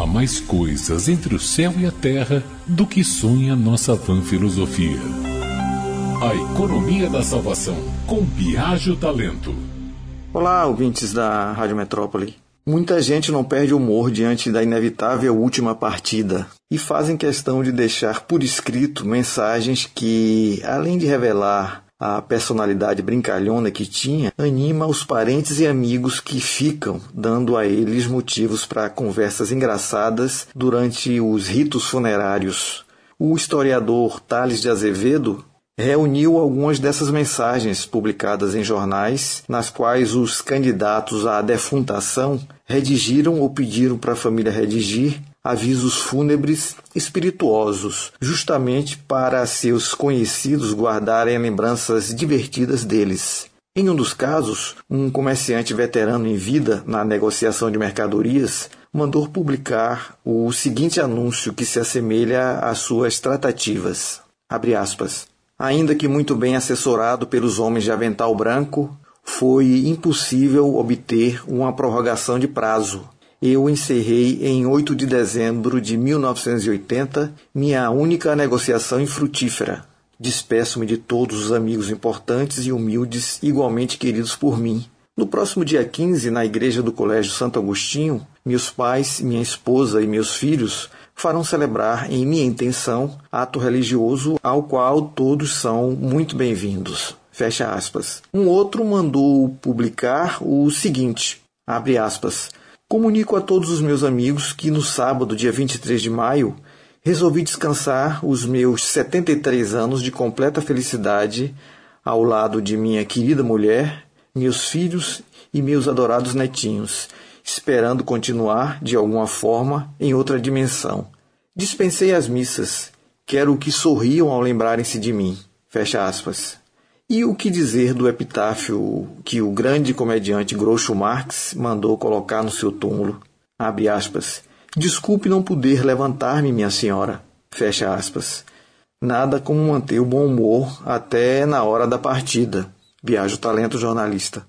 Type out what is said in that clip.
Há mais coisas entre o céu e a terra do que sonha nossa van filosofia. A economia da salvação, com Biagio Talento. Olá, ouvintes da Rádio Metrópole. Muita gente não perde humor diante da inevitável última partida e fazem questão de deixar por escrito mensagens que, além de revelar a personalidade brincalhona que tinha, anima os parentes e amigos que ficam, dando a eles motivos para conversas engraçadas durante os ritos funerários. O historiador Tales de Azevedo reuniu algumas dessas mensagens publicadas em jornais, nas quais os candidatos à defuntação redigiram ou pediram para a família redigir avisos fúnebres espirituosos, justamente para seus conhecidos guardarem lembranças divertidas deles. Em um dos casos, um comerciante veterano em vida na negociação de mercadorias mandou publicar o seguinte anúncio que se assemelha às suas tratativas. Aspas. Ainda que muito bem assessorado pelos homens de avental branco, foi impossível obter uma prorrogação de prazo. Eu encerrei em 8 de dezembro de 1980 minha única negociação infrutífera. Despeço-me de todos os amigos importantes e humildes igualmente queridos por mim. No próximo dia 15, na igreja do Colégio Santo Agostinho, meus pais, minha esposa e meus filhos farão celebrar em minha intenção ato religioso ao qual todos são muito bem-vindos. Fecha aspas. Um outro mandou publicar o seguinte, abre aspas, Comunico a todos os meus amigos que no sábado, dia 23 de maio, resolvi descansar os meus 73 anos de completa felicidade ao lado de minha querida mulher, meus filhos e meus adorados netinhos, esperando continuar, de alguma forma, em outra dimensão. Dispensei as missas, quero que sorriam ao lembrarem-se de mim. Fecha aspas. E o que dizer do epitáfio que o grande comediante Groucho Marx mandou colocar no seu túmulo? Abre aspas. Desculpe não poder levantar-me, minha senhora. Fecha aspas. Nada como manter o bom humor até na hora da partida. Viaja o talento jornalista.